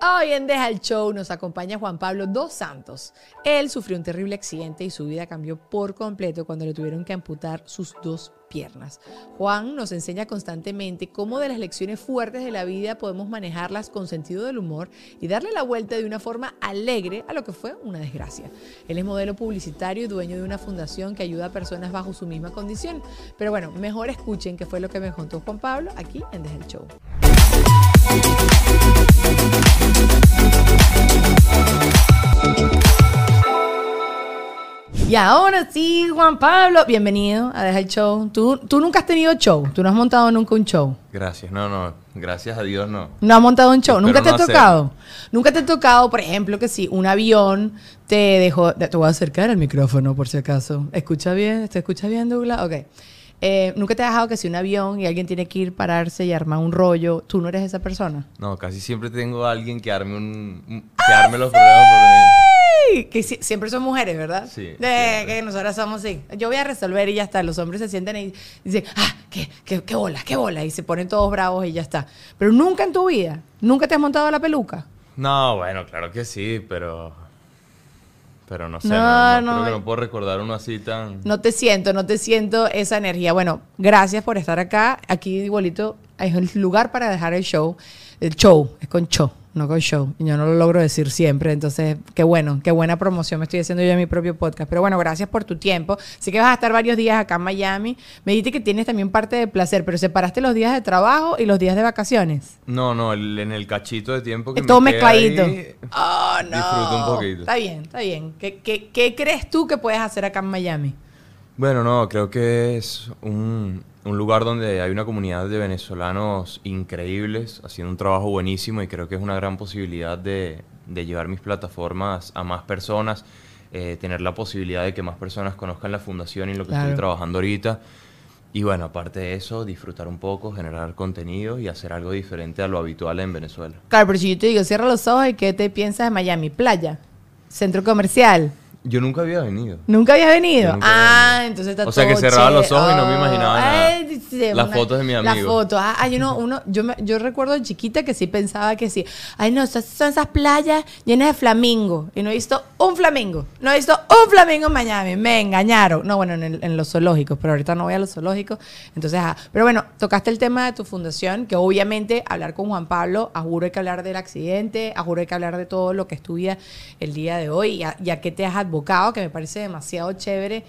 Hoy en Deja el Show nos acompaña Juan Pablo Dos Santos. Él sufrió un terrible accidente y su vida cambió por completo cuando le tuvieron que amputar sus dos piernas. Juan nos enseña constantemente cómo de las lecciones fuertes de la vida podemos manejarlas con sentido del humor y darle la vuelta de una forma alegre a lo que fue una desgracia. Él es modelo publicitario y dueño de una fundación que ayuda a personas bajo su misma condición. Pero bueno, mejor escuchen qué fue lo que me contó Juan Pablo aquí en Deja el Show. Y ahora sí, Juan Pablo, bienvenido a Deja el Show. ¿Tú, tú nunca has tenido show, tú no has montado nunca un show. Gracias, no, no, gracias a Dios no. No has montado un show, Espero nunca te no ha hacer. tocado. Nunca te ha tocado, por ejemplo, que si un avión te dejó. Te voy a acercar el micrófono por si acaso. ¿Escucha bien? ¿Te escucha bien, Douglas? Ok. Eh, ¿Nunca te ha dejado que si un avión y alguien tiene que ir pararse y armar un rollo, tú no eres esa persona? No, casi siempre tengo a alguien que arme un, un- que arme los problemas por mí. Que si- siempre son mujeres, ¿verdad? Sí, De, siempre. que nosotras somos así. Yo voy a resolver y ya está. Los hombres se sienten y dicen, ah, qué, qué, qué bola, qué bola. Y se ponen todos bravos y ya está. Pero nunca en tu vida, nunca te has montado la peluca. No, bueno, claro que sí, pero pero no sé, No, no, no, no. creo que no puedo recordar uno así tan No te siento, no te siento esa energía. Bueno, gracias por estar acá. Aquí igualito es el lugar para dejar el show. El show, es con show, no con show. Y yo no lo logro decir siempre. Entonces, qué bueno, qué buena promoción me estoy haciendo yo en mi propio podcast. Pero bueno, gracias por tu tiempo. Sé que vas a estar varios días acá en Miami. Me dijiste que tienes también parte de placer, pero separaste los días de trabajo y los días de vacaciones. No, no, el- en el cachito de tiempo que todo me mezcladito. ahí, Oh, no. disfruto un poquito. Está bien, está bien. ¿Qué, qué, qué crees tú que puedes hacer acá en Miami? Bueno, no, creo que es un, un lugar donde hay una comunidad de venezolanos increíbles, haciendo un trabajo buenísimo y creo que es una gran posibilidad de, de llevar mis plataformas a más personas, eh, tener la posibilidad de que más personas conozcan la fundación y lo que Claro. estoy trabajando ahorita. Y bueno, aparte de eso, disfrutar un poco, generar contenido y hacer algo diferente a lo habitual en Venezuela. Claro, pero si yo te digo, cierra los ojos y ¿qué te piensas de Miami? Playa, centro comercial. Yo nunca había venido. ¿Nunca habías venido? Nunca había ah, venido. entonces está O sea, que todo cerraba los ojos y no me imaginaba nada. Ay, sí, Las fotos de mi Las amigo. fotos. Ah, hay uno, uno, yo, me- yo recuerdo de chiquita que sí pensaba que sí. Ay, no, esas son esas playas llenas de flamingo. Y no he visto un flamingo. No he visto un flamingo en Miami. Me engañaron. No, bueno, en, el- en los zoológicos, pero ahorita no voy a los zoológicos. Entonces, ah, pero bueno, tocaste el tema de tu fundación, que obviamente hablar con Juan Pablo, a juro hay que hablar del accidente, a juro hay que hablar de todo lo que estudia el día de hoy y a, y a qué te has advocado, que me parece demasiado chévere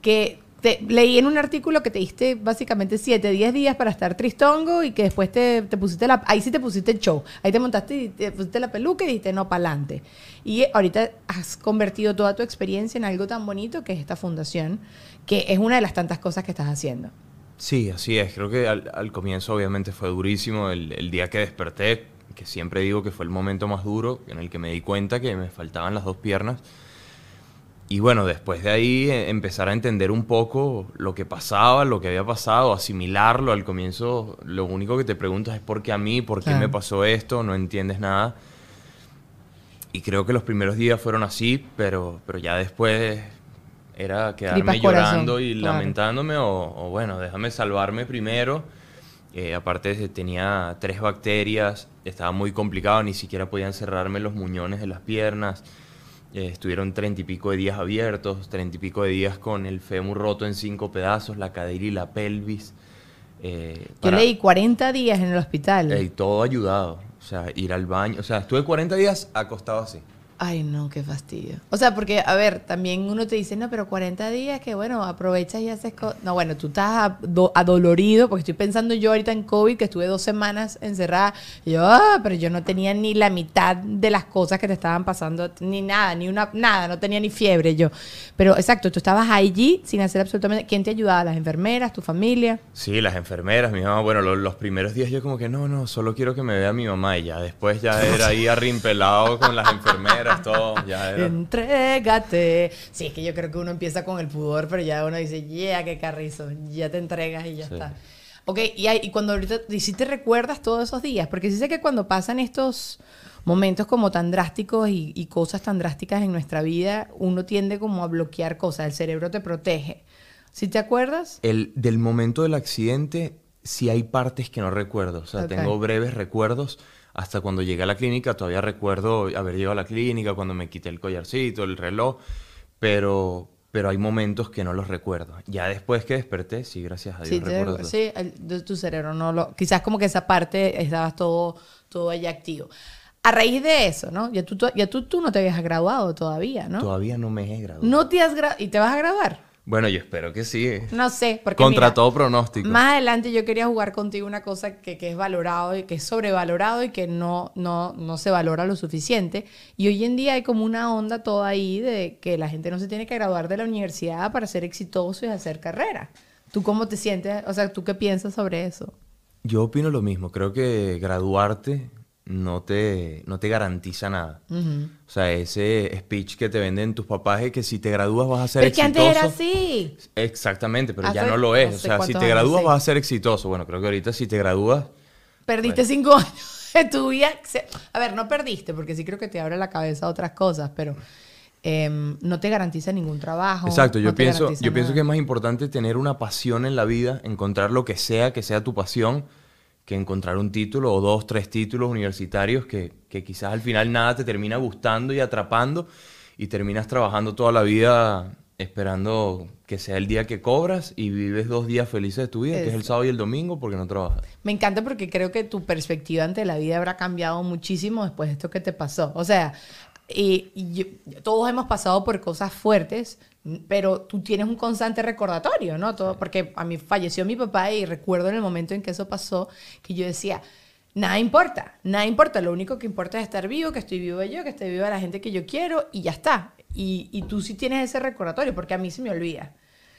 que te, leí en un artículo que te diste básicamente 7, 10 días para estar tristongo y que después te, te pusiste la... Ahí sí te pusiste el show. Ahí te montaste y te pusiste la peluca y dijiste no, para adelante. Y ahorita has convertido toda tu experiencia en algo tan bonito que es esta fundación, que es una de las tantas cosas que estás haciendo. Sí, así es. Creo que al, al comienzo obviamente fue durísimo el, el día que desperté, que siempre digo que fue el momento más duro en el que me di cuenta que me faltaban las dos piernas. Y bueno, después de ahí eh, empezar a entender un poco lo que pasaba, lo que había pasado, asimilarlo. Al comienzo lo único que te preguntas es por qué a mí, por qué Claro. me pasó esto, no entiendes nada. Y creo que los primeros días fueron así, pero, pero ya después era quedarme corazón, llorando y claro. lamentándome o, o bueno, déjame salvarme primero. Eh, aparte tenía tres bacterias, estaba muy complicado, ni siquiera podían cerrarme los muñones de las piernas. Eh, estuvieron treinta y pico de días abiertos, treinta y pico de días con el fémur roto en cinco pedazos, la cadera y la pelvis. Eh, Yo para- leí 40 días en el hospital. y todo ayudado. O sea, ir al baño. O sea, estuve 40 días acostado así. Ay, no, qué fastidio. O sea, porque, a ver, también uno te dice, no, pero 40 días que, bueno, aprovechas y haces cosas. No, bueno, tú estás ado- adolorido, porque estoy pensando yo ahorita en COVID, que estuve dos semanas encerrada. Yo, ah, pero yo no tenía ni la mitad de las cosas que te estaban pasando, ni nada, ni una, nada, no tenía ni fiebre yo. Pero, exacto, tú estabas allí sin hacer absolutamente. ¿Quién te ayudaba? ¿Las enfermeras, tu familia? Sí, las enfermeras, mi mamá. Bueno, lo- los, primeros días yo como que no, no, solo quiero que me vea mi mamá. Y ya después ya era ahí arrimpelado con las enfermeras, Ya era. Entrégate. Sí, es que yo creo que uno empieza con el pudor, pero ya uno dice, yeah, qué carrizo, ya te entregas y ya Sí. está. Ok, y, hay- y cuando ahorita, y si te recuerdas todos esos días, porque sí sé que cuando pasan estos momentos como tan drásticos y, y cosas tan drásticas en nuestra vida, uno tiende como a bloquear cosas, el cerebro te protege. ¿Sí te acuerdas? El, del momento del accidente, sí hay partes que no recuerdo. O sea, tengo breves recuerdos. Hasta cuando llegué a la clínica. Todavía recuerdo haber llegado a la clínica, cuando me quité el collarcito, el reloj, pero, pero hay momentos que no los recuerdo. Ya después que desperté, sí, gracias a Dios, Sí, recuerdo sí, el- tu cerebro no lo... Quizás como que esa parte estabas todo, todo ahí activo. A raíz de eso, ¿no? Ya tú, tú- ya tú, tú no te habías graduado todavía, ¿no? Todavía no me he graduado. No te has graduado... ¿Y te vas a graduar? Bueno, yo espero que sí. No sé, porque Contra mira, todo pronóstico. Más adelante yo quería jugar contigo una cosa que, que es valorado y que es sobrevalorado y que no, no, no se valora lo suficiente. Y hoy en día hay como una onda toda ahí de que la gente no se tiene que graduar de la universidad para ser exitoso y hacer carrera. ¿Tú cómo te sientes? O sea, ¿tú qué piensas sobre eso? Yo opino lo mismo. Creo que graduarte no te, no te garantiza nada. O sea, ese speech que te venden tus papás es que si te gradúas vas a ser Pero es que exitoso. antes era así. Exactamente, pero ya no lo es. o sea, si te años, gradúas sí. vas a ser exitoso. Bueno, creo que ahorita si te gradúas... Perdiste cinco años de tu vida. A ver, no perdiste, porque sí creo que te abre la cabeza a otras cosas, pero em, no te garantiza ningún trabajo. Exacto, yo no pienso, yo pienso que es más importante tener una pasión en la vida, encontrar lo que sea que sea tu pasión, que encontrar un título o dos, tres títulos universitarios que, que quizás al final nada te termina gustando y atrapando y terminas trabajando toda la vida esperando que sea el día que cobras y vives dos días felices de tu vida, que es el sábado y el domingo porque no trabajas. Me encanta porque creo que tu perspectiva ante la vida habrá cambiado muchísimo después de esto que te pasó. O sea, y, y yo- todos hemos pasado por cosas fuertes, pero tú tienes un constante recordatorio, ¿no? Todo, porque a mí falleció mi papá y recuerdo en el momento en que eso pasó que yo decía, nada importa, nada importa, lo único que importa es estar vivo, que estoy vivo yo, que esté viva la gente que yo quiero y ya está. Y, y tú sí tienes ese recordatorio porque a mí se me olvida.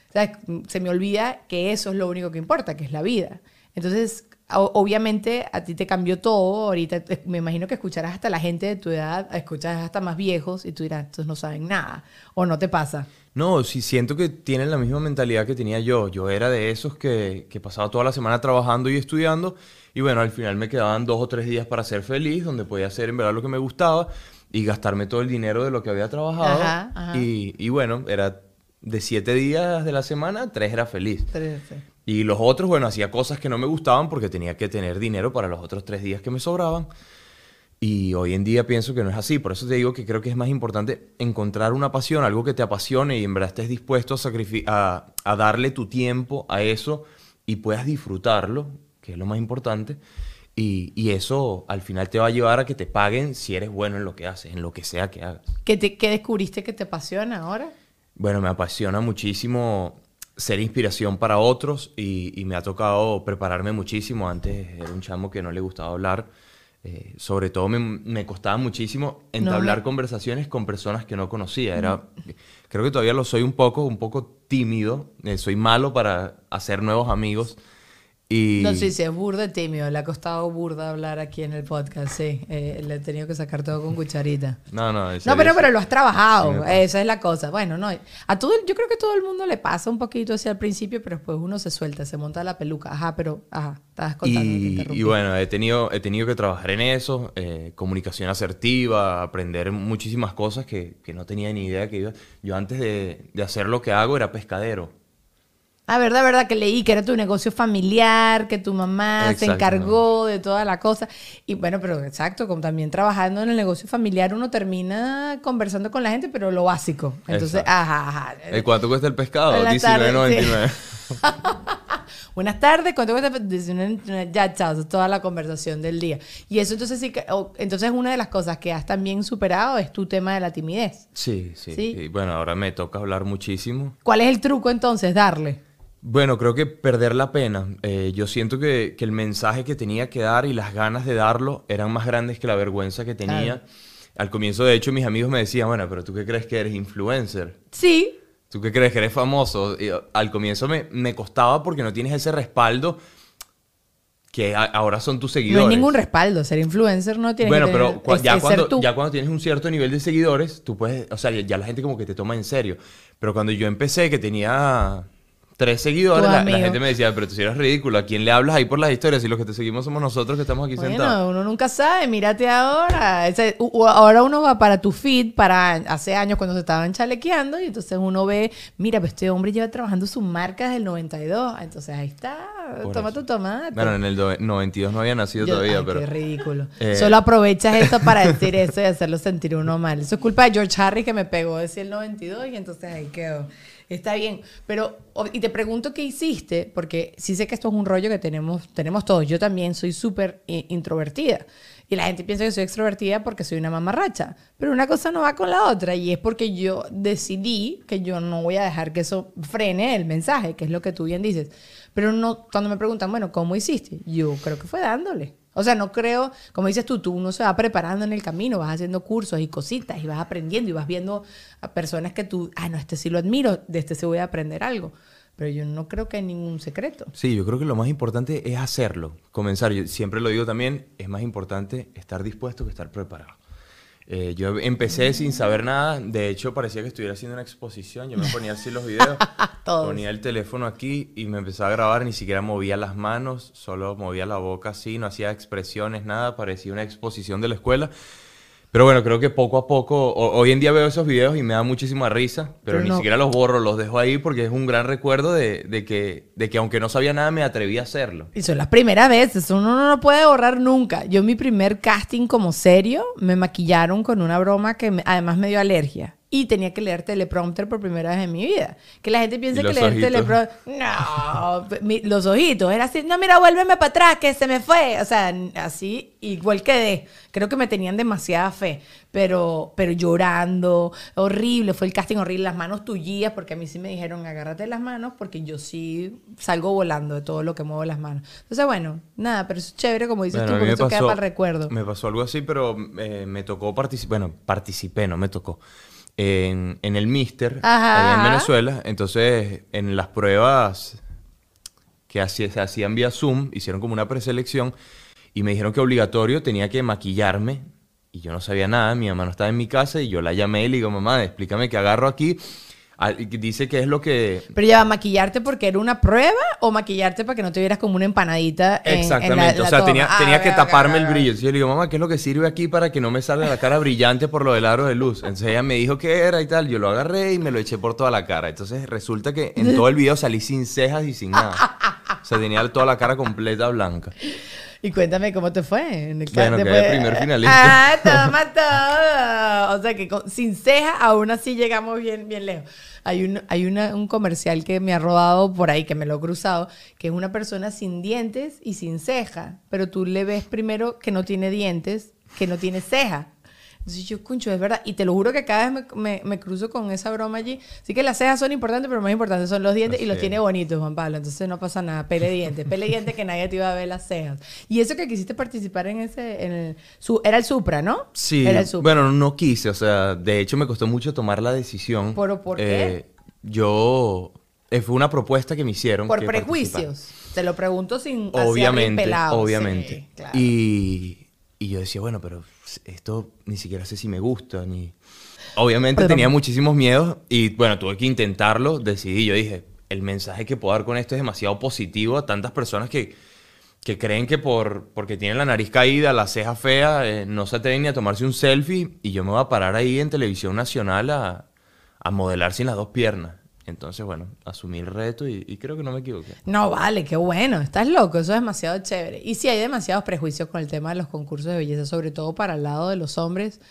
O sea, se me olvida que eso es lo único que importa, que es la vida. Entonces, obviamente a ti te cambió todo. Ahorita te- me imagino que escucharás hasta la gente de tu edad, escucharás hasta más viejos y tú dirás, estos no saben nada. O no te pasa. No, sí siento que tienen la misma mentalidad que tenía yo. Yo era de esos que, que pasaba toda la semana trabajando y estudiando y bueno, al final me quedaban dos o tres días para ser feliz, donde podía hacer en verdad lo que me gustaba y gastarme todo el dinero de lo que había trabajado. Ajá, ajá. Y, y bueno, era de siete días de la semana, tres era feliz. Pero, sí. Y los otros, bueno, hacía cosas que no me gustaban porque tenía que tener dinero para los otros tres días que me sobraban. Y hoy en día pienso que no es así. Por eso te digo que creo que es más importante encontrar una pasión, algo que te apasione y en verdad estés dispuesto a, a, a darle tu tiempo a eso y puedas disfrutarlo, que es lo más importante. Y, y eso al final te va a llevar a que te paguen si eres bueno en lo que haces, en lo que sea que hagas. ¿Qué, te- qué descubriste que te apasiona ahora? Bueno, me apasiona muchísimo ser inspiración para otros y, y me ha tocado prepararme muchísimo. Antes era un chamo que no le gustaba hablar. Eh, sobre todo me, me costaba muchísimo entablar conversaciones con personas que no conocía. Era, creo que todavía lo soy un poco, un poco tímido. Eh, soy malo para hacer nuevos amigos. Y No sé si es burda tímido. Le ha costado burda hablar aquí en el podcast, sí. Eh, le he tenido que sacar todo con cucharita. no, no, No, pero, sí. pero lo has Sí, trabajado. pasa. Esa es la cosa. Bueno, no. A todo, yo creo que todo el mundo le pasa un poquito así al principio, pero después uno se suelta, se monta la peluca. Ajá, pero, ajá, estabas contando. Y, y bueno, he tenido, he tenido que trabajar en eso, eh, comunicación asertiva, aprender muchísimas cosas que, que no tenía ni idea que iba. Yo antes de, de hacer lo que hago era pescadero. Ah, verdad, verdad, que leí que era tu negocio familiar, que tu mamá se encargó de toda la cosa. Y bueno, pero exacto, como también trabajando en el negocio familiar, uno termina conversando con la gente, pero lo básico. Entonces, Exacto. ajá, ajá. ¿Eh, ¿Cuánto cuesta el pescado? Buenas tardes, 19.99. Buenas tardes, ¿cuánto cuesta? 19.99. Ya, chao, es toda la conversación del día. Y eso entonces sí que, entonces una de las cosas que has también superado es tu tema de la timidez. Sí, sí, Sí. Y bueno, ahora me toca hablar muchísimo. ¿Cuál es el truco entonces? Darle. Bueno, creo que perder la pena. Eh, yo siento que, que el mensaje que tenía que dar y las ganas de darlo eran más grandes que la vergüenza que tenía. Claro. Al comienzo, de hecho, mis amigos me decían, bueno, pero ¿tú qué crees que eres influencer? Sí, ¿Tú qué crees que eres famoso? Y, uh, al comienzo me, me costaba porque no tienes ese respaldo que a- ahora son tus no seguidores. hay ningún respaldo. Ser influencer no tiene Bueno, que tener, pero cua- ya, cuando, ya cuando tienes un cierto nivel de seguidores, tú puedes, o sea, ya, ya la gente como que te toma en serio. Pero cuando yo empecé, que tenía tres seguidores, la, gente me decía, pero tú si eres ridículo, ¿a quién le hablas ahí por las historias? Si los que te seguimos somos nosotros que estamos aquí Bueno, sentados. uno nunca sabe, mírate ahora. Ese- u- u- ahora uno va para tu feed, para hace años cuando se estaban chalequeando, y entonces uno ve, mira, pues este hombre lleva trabajando su marca desde el 92. Entonces ahí está, Por toma eso. tu tomate. Bueno, en el do- 92 no había nacido Yo- todavía, ay, pero... Qué ridículo. Eh. Solo aprovechas esto para decir eso y hacerlo sentir uno mal. Eso es culpa de George Harris que me pegó decir el 92 y entonces ahí quedó. Está bien, pero y te pregunto qué hiciste, porque sí sé que esto es un rollo que tenemos, tenemos todos. Yo también soy súper eh, introvertida. Y la gente piensa que soy extrovertida porque soy una mamarracha. Pero una cosa no va con la otra. Y es porque yo decidí que yo no voy a dejar que eso frene el mensaje, que es lo que tú bien dices. Pero no, cuando me preguntan, bueno, ¿cómo hiciste? Yo creo que fue dándole. O sea, no creo, como dices tú, tú uno se va preparando en el camino, vas haciendo cursos y cositas y vas aprendiendo y vas viendo a personas que tú, ah, no, este sí lo admiro, de este sí voy a aprender algo. Pero yo no creo que hay ningún secreto. Sí, yo creo que lo más importante es hacerlo, comenzar. Yo siempre lo digo también, es más importante estar dispuesto que estar preparado. Eh, yo empecé sin saber nada, de hecho parecía que estuviera haciendo una exposición, yo me ponía así los videos, ponía el teléfono aquí y me empezaba a grabar, ni siquiera movía las manos, solo movía la boca así, no hacía expresiones, nada, parecía una exposición de la escuela. Pero bueno, creo que poco a poco, ho- hoy en día veo esos videos y me da muchísima risa, pero, Pero ni no- siquiera los borro, los dejo ahí porque es un gran recuerdo de, de que, de que aunque no sabía nada me atreví a hacerlo. Y son las primeras veces, uno no lo puede borrar nunca. Yo mi primer casting como serio, me maquillaron con una broma que me- además me dio alergia. Y tenía que leer teleprompter por primera vez en mi vida. Que la gente piensa ¿Y que leer ojitos? teleprompter... No, mi- los ojitos. Era así, no, mira, vuélveme para atrás, que se me fue. O sea, así igual quedé. Creo que me tenían demasiada fe. Pero, pero llorando, horrible. Fue el casting horrible, las manos tullías, porque a mí sí me dijeron, agárrate las manos, porque yo sí salgo volando de todo lo que muevo las manos. Entonces, bueno, nada, pero es chévere, como dices Bueno, tú, porque eso queda pasó- para el recuerdo. Me pasó algo así, pero eh, me tocó participar. Bueno, participé, no me tocó. En, en el Mister, Ajá, allá en. Venezuela. Entonces, en las pruebas que hacía- se hacían vía Zoom, hicieron como una preselección y me dijeron que obligatorio tenía que maquillarme. Y yo no sabía nada, mi mamá no estaba en mi casa y yo la llamé y le digo, mamá, explícame qué agarro aquí. Dice que es lo que Pero ya, ¿maquillarte porque era una prueba o maquillarte para que no te vieras como una empanadita en, en la- Exactamente, la o sea, toma? tenía, Ah, tenía que taparme el brillo. Entonces yo le digo, mamá, ¿qué es lo que sirve aquí para que no me salga la cara brillante por lo del aro de luz? Entonces ella me dijo qué era y tal. Yo lo agarré y me lo eché por toda la cara. Entonces resulta que en todo el video salí sin cejas y sin nada. O sea, tenía toda la cara completa blanca. Y cuéntame cómo te fue. En el Bueno, quedé después- primer finalista. Ah, toma todo. O sea que con- sin ceja aún así llegamos bien, bien lejos. Hay, un, hay una- un comercial que me ha rodado por ahí, que me lo he cruzado, que es una persona sin dientes y sin ceja. Pero tú le ves primero que no tiene dientes, que no tiene ceja. Entonces yo, concho, es verdad. Y te lo juro que cada vez me, me- me cruzo con esa broma allí. Sí que las cejas son importantes, pero más importantes son los dientes y los Así tiene bonitos, Juan Pablo. Entonces no pasa nada. Pele dientes. Pele dientes que nadie te iba a ver las cejas. Y eso que quisiste participar en ese... En el, su, era el Supra, ¿no? Sí, Era el Supra. bueno, no quise, o sea, de hecho me costó mucho tomar la decisión. ¿Pero por qué? Eh, yo, eh, fue una propuesta que me hicieron. Por prejuicios. Te lo pregunto sin... así Obviamente, obviamente. Sí, claro. y, y yo decía, bueno, pero esto ni siquiera sé si me gusta, ni... Obviamente Pero- tenía muchísimos miedos y bueno, tuve que intentarlo, decidí, yo dije, el mensaje que puedo dar con esto es demasiado positivo a tantas personas que, que creen que por, porque tienen la nariz caída, la ceja fea, eh, no se atreven ni a tomarse un selfie y yo me voy a parar ahí en televisión nacional a, a modelar sin las dos piernas. Entonces, bueno, asumí el reto y, creo que no me equivoqué. No, vale, qué bueno. Estás loco, eso es demasiado chévere. Y sí, hay demasiados prejuicios con el tema de los concursos de belleza, sobre todo para el lado de los hombres,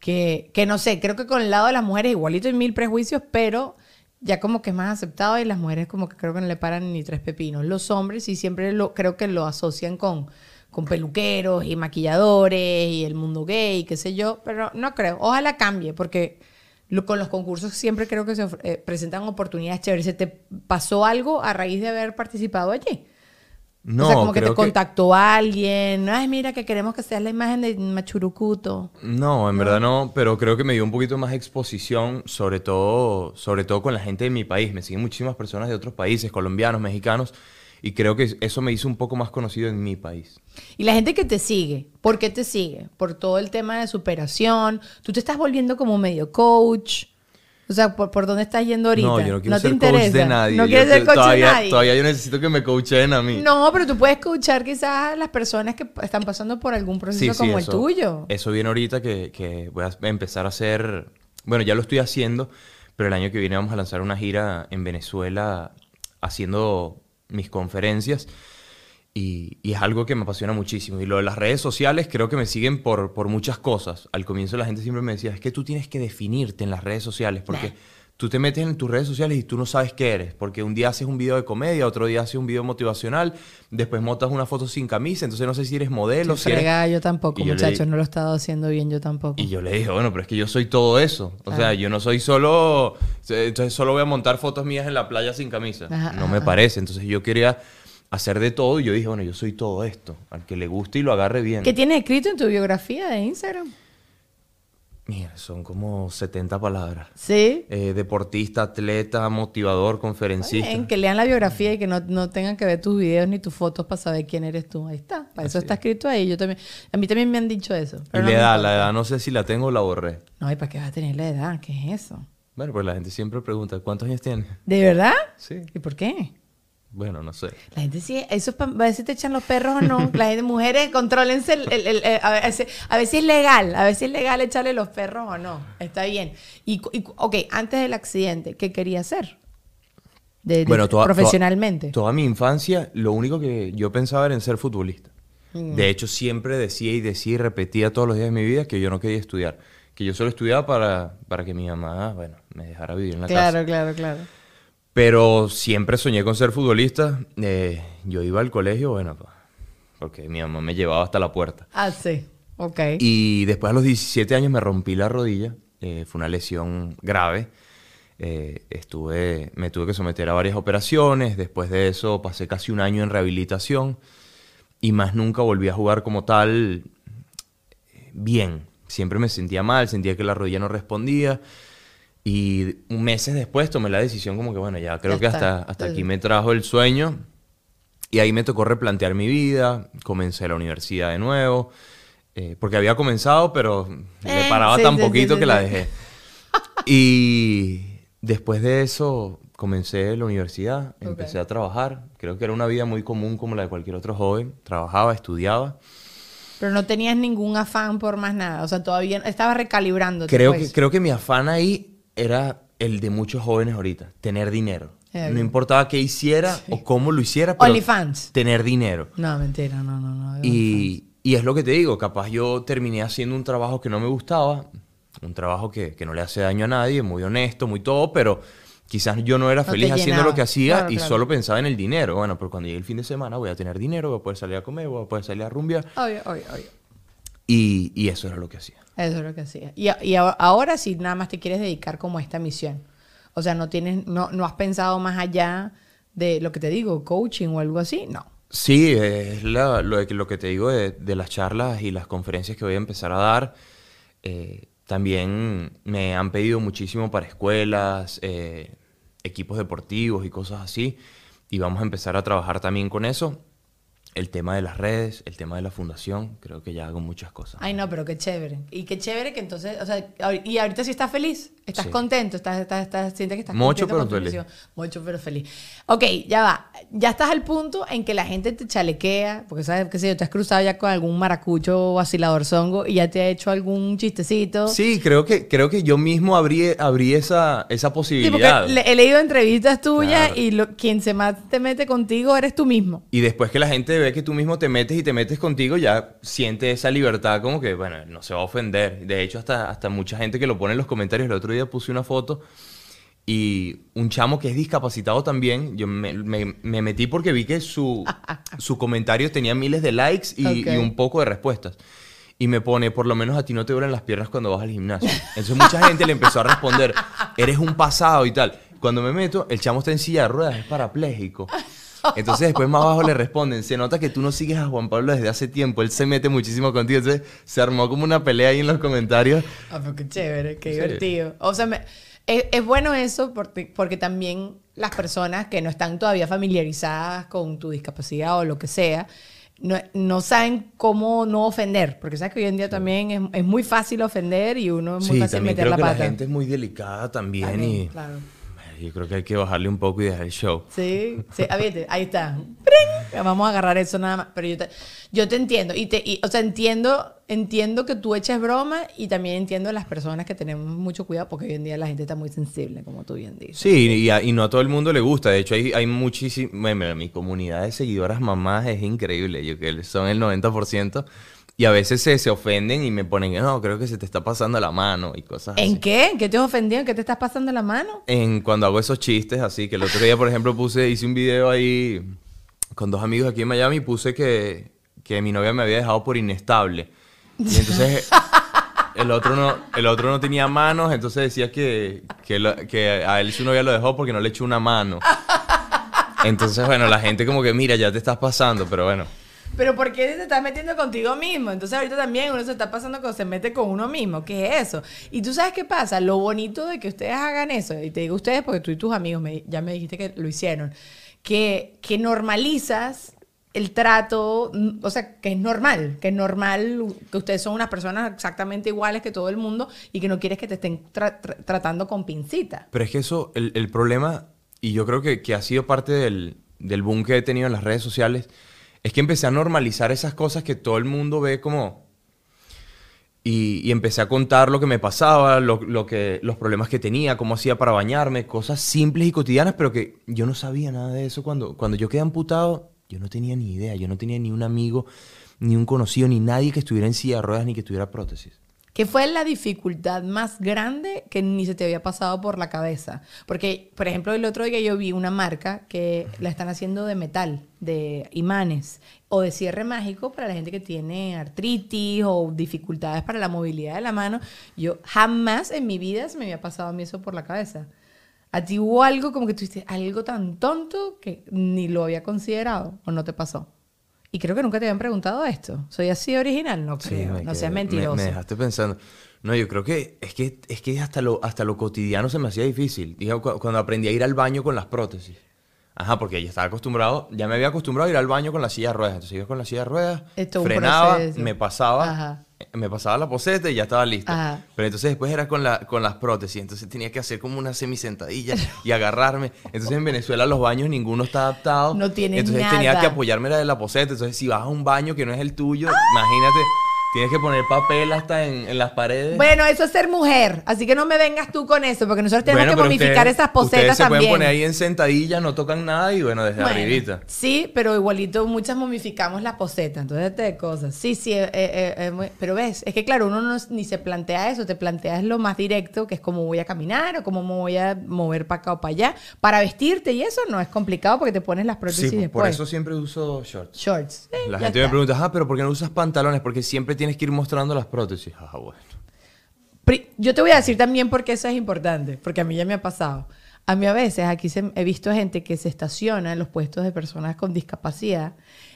que, que no sé, creo que con el lado de las mujeres igualito hay mil prejuicios, pero ya como que es más aceptado y las mujeres como que creo que no le paran ni tres pepinos. Los hombres sí siempre lo, creo que lo asocian con, con peluqueros y maquilladores y el mundo gay, qué sé yo, pero no creo. Ojalá cambie, porque lo- con los concursos siempre creo que se eh, presentan oportunidades chéveres. ¿Se te pasó algo a raíz de haber participado allí? No, o sea, como que te contactó alguien. Ay, mira, que queremos que seas la imagen de Machurucuto. No, en verdad no, pero creo que me dio un poquito más exposición, sobre todo, sobre todo con la gente de mi país. Me siguen muchísimas personas de otros países, colombianos, mexicanos, y creo que eso me hizo un poco más conocido en mi país. Y la gente que te sigue, ¿por qué te sigue? Por todo el tema de superación. Tú te estás volviendo como medio coach. O sea, ¿por, por dónde estás yendo ahorita? No, yo no quiero te ser interesa. coach de nadie. No Yo quieres ser te- coach todavía, de nadie. Todavía yo necesito que me coachen a mí. No, pero tú puedes escuchar quizás a las personas que están pasando por algún proceso como el tuyo. Eso viene ahorita que, que voy a empezar a hacer. Bueno, ya lo estoy haciendo, pero el año que viene vamos a lanzar una gira en Venezuela haciendo mis conferencias. Y, es algo que me apasiona muchísimo. Y lo de las redes sociales creo que me siguen por, por muchas cosas. Al comienzo la gente siempre me decía, es que tú tienes que definirte en las redes sociales porque tú te metes en tus redes sociales y tú no sabes qué eres. Porque un día haces un video de comedia, otro día haces un video motivacional, después montas una foto sin camisa, entonces no sé si eres modelo, si eres... Frega, yo tampoco, Y yo le muchachos, no lo he estado haciendo bien yo tampoco. Y yo le dije, bueno, pero es que yo soy todo eso. O Ah. sea, yo no soy solo. Entonces solo voy a montar fotos mías en la playa sin camisa. Ajá, no ajá, me parece. Entonces yo quería hacer de todo y yo dije, bueno, yo soy todo esto. Al que le guste y lo agarre bien. ¿Qué tienes escrito en tu biografía de Instagram? Mira, son como 70 palabras. Sí. Eh, deportista, atleta, motivador, conferencista. que lean la biografía y que no, no tengan que ver tus videos ni tus fotos para saber quién eres tú. Ahí está. Para eso está es. escrito ahí. Yo también, a mí también me han dicho eso. Y no la edad, la edad no sé si la tengo o la borré. No, ¿y para qué vas a tener la edad? ¿Qué es eso? Bueno, pues la gente siempre pregunta, ¿cuántos años tienes? ¿De verdad? Sí. ¿Y por qué? Bueno, no sé. La gente sí, eso es para ver si te echan los perros o no. La gente, mujeres, contrólense. el- el- el- el- a, ver, si- a ver si es legal, a ver si es legal echarle los perros o no. Está bien. Y, y ok, antes del accidente, ¿qué quería hacer? De, de- Bueno, toda- profesionalmente. Toda, toda mi infancia, lo único que yo pensaba era en ser futbolista. Mm. De hecho, siempre decía y decía y repetía todos los días de mi vida que yo no quería estudiar. Que yo solo estudiaba para, para que mi mamá, bueno, me dejara vivir en la claro, casa. claro, claro. Pero siempre soñé con ser futbolista. Eh, yo iba al colegio, bueno, porque mi mamá me llevaba hasta la puerta. Ah, sí. Ok. Y después a los 17 años me rompí la rodilla. eh, fue una lesión grave. Eh, estuve, me tuve que someter a varias operaciones. Después de eso pasé casi un año en rehabilitación. Y más nunca volví a jugar como tal eh, bien. Siempre me sentía mal, sentía que la rodilla no respondía. Y meses después tomé la decisión como que, bueno, ya creo Ya que hasta, hasta aquí me trajo el sueño. Y ahí me tocó replantear mi vida. Comencé la universidad de nuevo. eh, porque había comenzado, pero Eh, le paraba sí, tan sí, poquito sí, que la dejé. Y después de eso comencé la universidad, empecé Ok. a trabajar. Creo que era una vida muy común como la de cualquier otro joven. Trabajaba, estudiaba. Pero no tenías ningún afán por más nada. O sea, todavía estabas recalibrando. Creo que, creo que mi afán ahí era el de muchos jóvenes ahorita, tener dinero. Eh, No importaba qué hiciera o cómo lo hiciera, pero OnlyFans. tener dinero. No, mentira, no, no, no. Y, y es lo que te digo, capaz yo terminé haciendo un trabajo que no me gustaba, un trabajo que, que no le hace daño a nadie, muy honesto, muy todo, pero quizás yo no era No feliz haciendo lo que hacía Claro, y claro. solo pensaba en el dinero. Bueno, pero cuando llegue el fin de semana voy a tener dinero, voy a poder salir a comer, voy a poder salir a rumbear. Obvio, obvio, obvio. Y, y eso era lo que hacía. Eso es lo que hacía. Y, ahora sí nada más te quieres dedicar como a esta misión. O sea, no tienes, no, no has pensado más allá de lo que te digo, coaching o algo así. No. Sí, es la- lo, lo que te digo de, de las charlas y las conferencias que voy a empezar a dar. Eh, también me han pedido muchísimo para escuelas, eh, equipos deportivos y cosas así. Y vamos a empezar a trabajar también con eso. El tema de las redes, el tema de la fundación, creo que ya hago muchas cosas. Ay, no, pero qué chévere. Y qué chévere que entonces, o sea, y ahorita sí estás feliz, estás Sí. contento, estás, estás, estás, sientes que estás Mucho, pero feliz. Mucho, pero feliz. Ok, ya va. Ya estás al punto en que la gente te chalequea, porque sabes, qué sé yo, te has cruzado ya con algún maracucho o vacilador zongo y ya te ha hecho algún chistecito. Sí, creo que, creo que yo mismo abrí, abrí esa, esa Sí, posibilidad. porque le- he leído entrevistas tuyas Claro. y lo- quien se más te mete contigo eres tú mismo. Y después que la gente ve que tú mismo te metes y te metes contigo, ya siente esa libertad como que, bueno, no se va a ofender. De hecho, hasta, hasta mucha gente que lo pone en los comentarios. El otro día puse una foto y un chamo que es discapacitado también, yo me, me- me metí porque vi que su, su comentario tenía miles de likes y, Ok. y un poco de respuestas. Y me pone, por lo menos a ti no te duelen las piernas cuando vas al gimnasio. Entonces mucha gente le empezó a responder, eres un pasado y tal. Cuando me meto, el chamo está en silla de ruedas, es parapléjico. Entonces después más abajo le responden, se nota que tú no sigues a Juan Pablo desde hace tiempo, él se mete muchísimo contigo. Entonces se armó como una pelea ahí en los comentarios. Ah, pero qué chévere, qué Sí. divertido. O sea, me- es, es bueno eso porque, porque también las personas que no están todavía familiarizadas con tu discapacidad o lo que sea, no, no saben cómo no ofender, porque sabes que hoy en día también es, es muy fácil ofender y uno es muy Sí, fácil meter creo la que pata. la gente es muy delicada también, También, y claro. Yo creo que hay que bajarle un poco y dejar el show. Sí, sí, ah, viste, ahí está. ¡Pring! Vamos a agarrar eso nada más. Pero yo te, yo te entiendo. Y te, y, o sea, entiendo, entiendo que tú eches broma y también entiendo a las personas que tenemos mucho cuidado porque hoy en día la gente está muy sensible, como tú bien dices. Sí, y, a- y no a todo el mundo le gusta. De hecho, hay, hay muchísimo. Mi comunidad de seguidoras mamás es increíble. Yo que son el 90%. Y a veces se, se ofenden y me ponen, no, creo que se te está pasando la mano y cosas así. ¿En qué? ¿En qué te has ofendido? ¿En qué te estás pasando la mano? En cuando hago esos chistes, así que el otro día, por ejemplo, puse, hice un video ahí con dos amigos aquí en Miami y puse que, que mi novia me había dejado por inestable. Y entonces el otro no, el otro no tenía manos, entonces decía que, que, lo- que a él su novia lo dejó porque no le echó una mano. Entonces, bueno, la gente como que, mira, ya te estás pasando, pero bueno. Pero ¿por qué te estás metiendo contigo mismo? Entonces ahorita también uno se está pasando cuando se mete con uno mismo. ¿Qué es eso? Y tú sabes qué pasa. Lo bonito de que ustedes hagan eso, y te digo ustedes porque tú y tus amigos me- ya me dijiste que lo hicieron, que, que normalizas el trato, mm, o sea, que es normal, que es normal que ustedes son unas personas exactamente iguales que todo el mundo y que no quieres que te estén tra- tra- tratando con pincita. Pero es que eso, el, el problema, y yo creo que, que ha sido parte del, del boom que he tenido en las redes sociales, es que empecé a normalizar esas cosas que todo el mundo ve como... Y, empecé a contar lo que me pasaba, lo, lo que, los problemas que tenía, cómo hacía para bañarme, cosas simples y cotidianas, pero que yo no sabía nada de eso. Cuando, cuando yo quedé amputado, yo no tenía ni idea, yo no tenía ni un amigo, ni un conocido, ni nadie que estuviera en silla de ruedas, ni que tuviera prótesis. ¿Qué fue la dificultad más grande que ni se te había pasado por la cabeza? Porque, por ejemplo, el otro día yo vi una marca que la están haciendo de metal, de imanes o de cierre mágico para la gente que tiene artritis o dificultades para la movilidad de la mano. Yo jamás en mi vida se me había pasado a mí eso por la cabeza. ¿A ti hubo algo como que tú hiciste algo tan tonto que ni lo había considerado o no te pasó? Y creo que nunca te habían preguntado esto. ¿Soy así original? No creo. no seas me- mentiroso. Me, dejaste pensando. No, yo creo que es que, es que hasta, lo, hasta lo cotidiano se me hacía difícil. Dije, cu- cuando aprendí a ir al baño con las prótesis. Ajá, porque ya estaba acostumbrado, ya me había acostumbrado a ir al baño con la silla de ruedas. Entonces iba con la silla de ruedas, Esto frenaba, me pasaba, Ajá. Me pasaba la poseta y ya estaba listo. Ajá. Pero entonces después era con, la, con las prótesis. Entonces tenía que hacer como una semisentadilla y agarrarme. Entonces en Venezuela los baños ninguno está adaptado. No tiene Entonces tenía que apoyarme la de la poseta. Entonces si vas a un baño que no es el tuyo, imagínate, tienes que poner papel hasta en, en las paredes. Bueno, eso es ser mujer. Así que no me vengas tú con eso, porque nosotros tenemos Bueno, que momificar esas posetas Ustedes se también. pueden poner ahí en sentadillas, no tocan nada y bueno, desde Bueno, arribita. Sí, pero igualito muchas momificamos las posetas, entonces de cosas. Sí, sí, eh, eh, eh, pero ves, es que claro, uno no, ni se plantea eso, te planteas lo más directo, que es cómo voy a caminar o cómo me voy a mover para acá o para allá. Para vestirte y eso no es complicado porque te pones las prótesis Sí, después. por eso siempre uso shorts. Shorts. La gente me pregunta, ah, pero ¿por qué no usas pantalones? Porque siempre tienes que ir mostrando las prótesis. Ah, bueno. Yo te voy a decir también por qué eso es importante, porque a mí ya me ha pasado. A mí a veces aquí he visto gente que se estaciona en los puestos de personas con discapacidad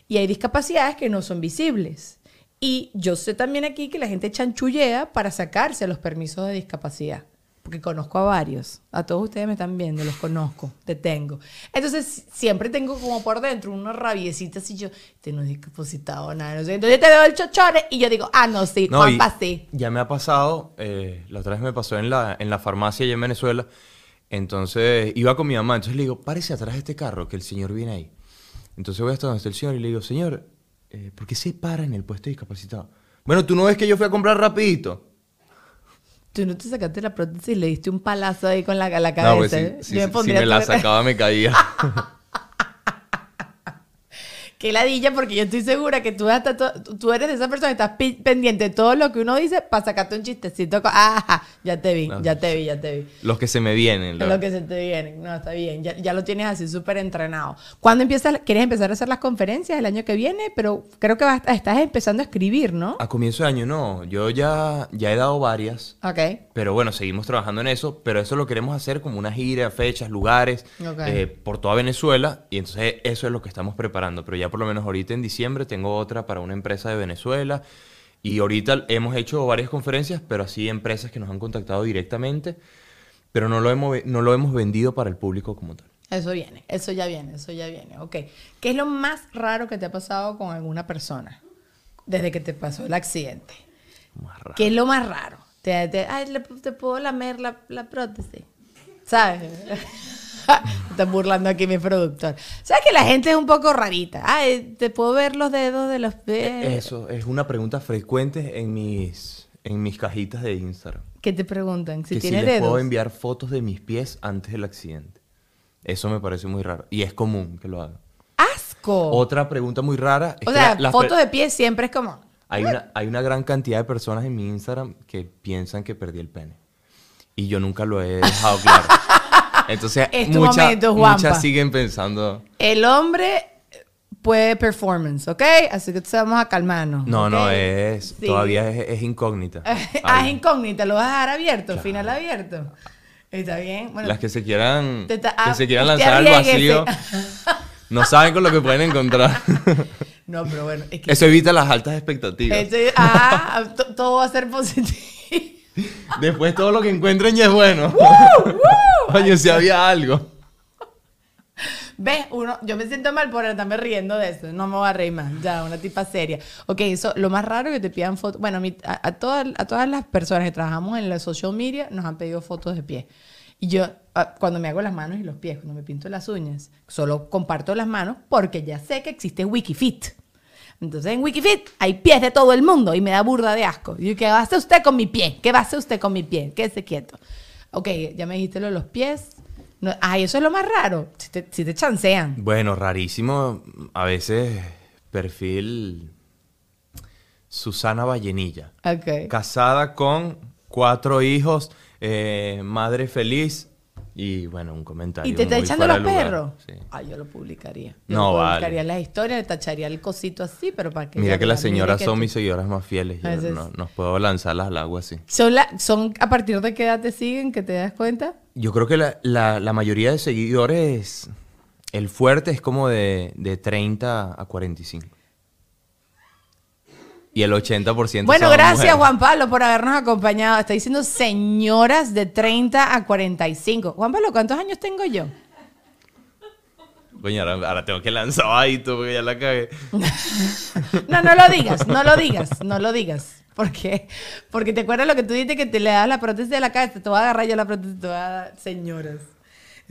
y hay discapacidades que no son visibles. Y yo sé también aquí que la gente chanchullea para sacarse los permisos de discapacidad. Porque conozco a varios. A todos ustedes me están viendo, los conozco, te tengo. Entonces si- siempre tengo como por dentro una rabiecita así yo, este no es discapacitado, nada, no sé. Entonces yo te veo el chochore y yo digo, ah, no, sí, No, Juanpa, sí. ya me ha pasado, eh, la otra vez me pasó en la, en la farmacia allá en Venezuela. Entonces iba con mi mamá, entonces le digo, párese atrás de este carro, que el señor viene ahí. Entonces voy hasta donde está el señor y le digo, señor, eh, ¿por qué se para en el puesto de discapacitado? Bueno, tú no ves que yo fui a comprar rapidito. Tú no te sacaste la prótesis y le diste un palazo ahí con la, la cabeza. No, pues ¿eh? si, pondría me la sacaba me caía. Qué ladilla, porque yo estoy segura que tú, hasta tú eres de esa persona que estás pendiente de todo lo que uno dice para sacarte un chistecito. Ajá, ya te vi, No. ya te vi, ya te vi. Los que se me vienen. Es la- lo que se te viene. No, está bien. Ya, ya lo tienes así súper entrenado. ¿Cuándo empiezas? ¿Quieres empezar a hacer las conferencias el año que viene? Pero creo que vas- estás empezando a escribir, ¿no? A comienzo de año no, yo ya, ya he dado varias. Ok. Pero bueno, seguimos trabajando en eso, pero eso lo queremos hacer como una gira, fechas, lugares, Ok. eh, por toda Venezuela, y entonces eso es lo que estamos preparando, pero ya por lo menos ahorita en diciembre tengo otra para una empresa de Venezuela, y ahorita hemos hecho varias conferencias, pero así empresas que nos han contactado directamente, pero no lo hemos, no lo hemos vendido para el público como tal. Eso viene, eso ya viene, eso ya viene. Ok. ¿Qué es lo más raro que te ha pasado con alguna persona desde que te pasó el accidente? Más raro. ¿Qué es lo más raro? Te, te- ay, te puedo lamer la, la prótesis. ¿Sabes? Están burlando aquí mi productor. ¿Sabes que la gente es un poco rarita? Ay, te puedo ver los dedos de los pies. Eso es una pregunta frecuente en mis, en mis cajitas de Instagram. ¿Qué te preguntan? Si que si tienes les dedos. puedo enviar fotos de mis pies antes del accidente. Eso me parece muy raro. Y es común que lo hagan. ¡Asco! Otra pregunta muy rara es o que sea, la- fotos de pies siempre es como... hay, una, hay una gran cantidad de personas en mi Instagram que piensan que perdí el pene. Y yo nunca lo he dejado claro. Entonces, mucha- muchas siguen pensando... El hombre puede performance, ¿ok? Así que vamos a calmarnos. No, no, es... Sí. Todavía es, es incógnita. ah, es incógnita, lo vas a dejar abierto, final abierto. Está bien. Bueno, Las que se quieran, te ta- que ah, se quieran lanzar al vacío, no saben con lo que pueden encontrar. No, pero bueno, es que. Eso evita las altas expectativas. Este- ah, to- todo va a ser positivo. Después todo lo que encuentren ya es bueno. Oye, si había algo. ¿Ves? Uno, yo me siento mal por estarme riendo de eso. No me voy a reír más. Ya, una tipa seria. Ok, eso, lo más raro es que te pidan fotos. Bueno, mi- a, a todas, a todas las personas que trabajamos en la social media nos han pedido fotos de pies. Y yo, ah, cuando me hago las manos y los pies, cuando me pinto las uñas, solo comparto las manos porque ya sé que existe Wikifit. Entonces en Wikifit hay pies de todo el mundo y me da burda de asco. Y yo, ¿qué va a hacer usted con mi pie? ¿Qué va a hacer usted con mi pie? Quédese quieto. Ok, ya me dijiste lo de los pies. No, ay, eso es lo más raro. Si te, si te chancean. Bueno, rarísimo. A veces perfil Susana Vallenilla. Ok. Casada con cuatro hijos, eh, madre feliz. Y bueno, un comentario. ¿Y te está muy echando los perros? Sí. Ay, yo lo publicaría. Yo No, vale. publicaría las historias, le tacharía el cosito así, pero para que... Mira que las señoras son tú- mis seguidoras más fieles. Yo no, no puedo lanzarlas al agua así. ¿Son, la- ¿Son a partir de qué edad te siguen, que te das cuenta? Yo creo que la, la- la mayoría de seguidores, el fuerte es como de, de 30 a 45. Y el 80% Bueno, son gracias mujeres. Juan Pablo por habernos acompañado. Está diciendo señoras de 30 a 45. Juan Pablo, ¿cuántos años tengo yo? Coño, ahora, ahora tengo que lanzar ahí tú porque ya la cagué. No, no lo digas, no lo digas, no lo digas. ¿Por qué? Porque te acuerdas lo que tú dijiste que te le das la prótesis de la cabeza, te voy a agarrar yo la prótesis, te voy a dar señoras.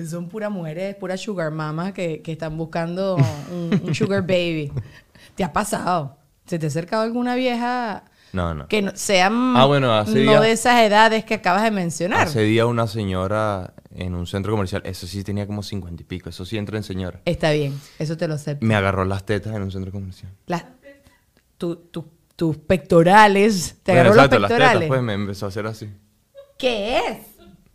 Son puras mujeres, puras sugar mamas que, que están buscando un, un sugar baby. ¿Te ha pasado? ¿Se te ha acercado alguna vieja No, no. que no, sean Ah, bueno, hace no de esas edades que acabas de mencionar? Hace día una señora en un centro comercial, eso sí tenía como 50 y pico, eso sí entra en señora. Está bien, eso te lo acepto. Me agarró las tetas en un centro comercial. Las- tu- tu- tus pectorales, te Bueno, agarró exacto, los las tetas, pectorales. pues me empezó a hacer así. ¿Qué es?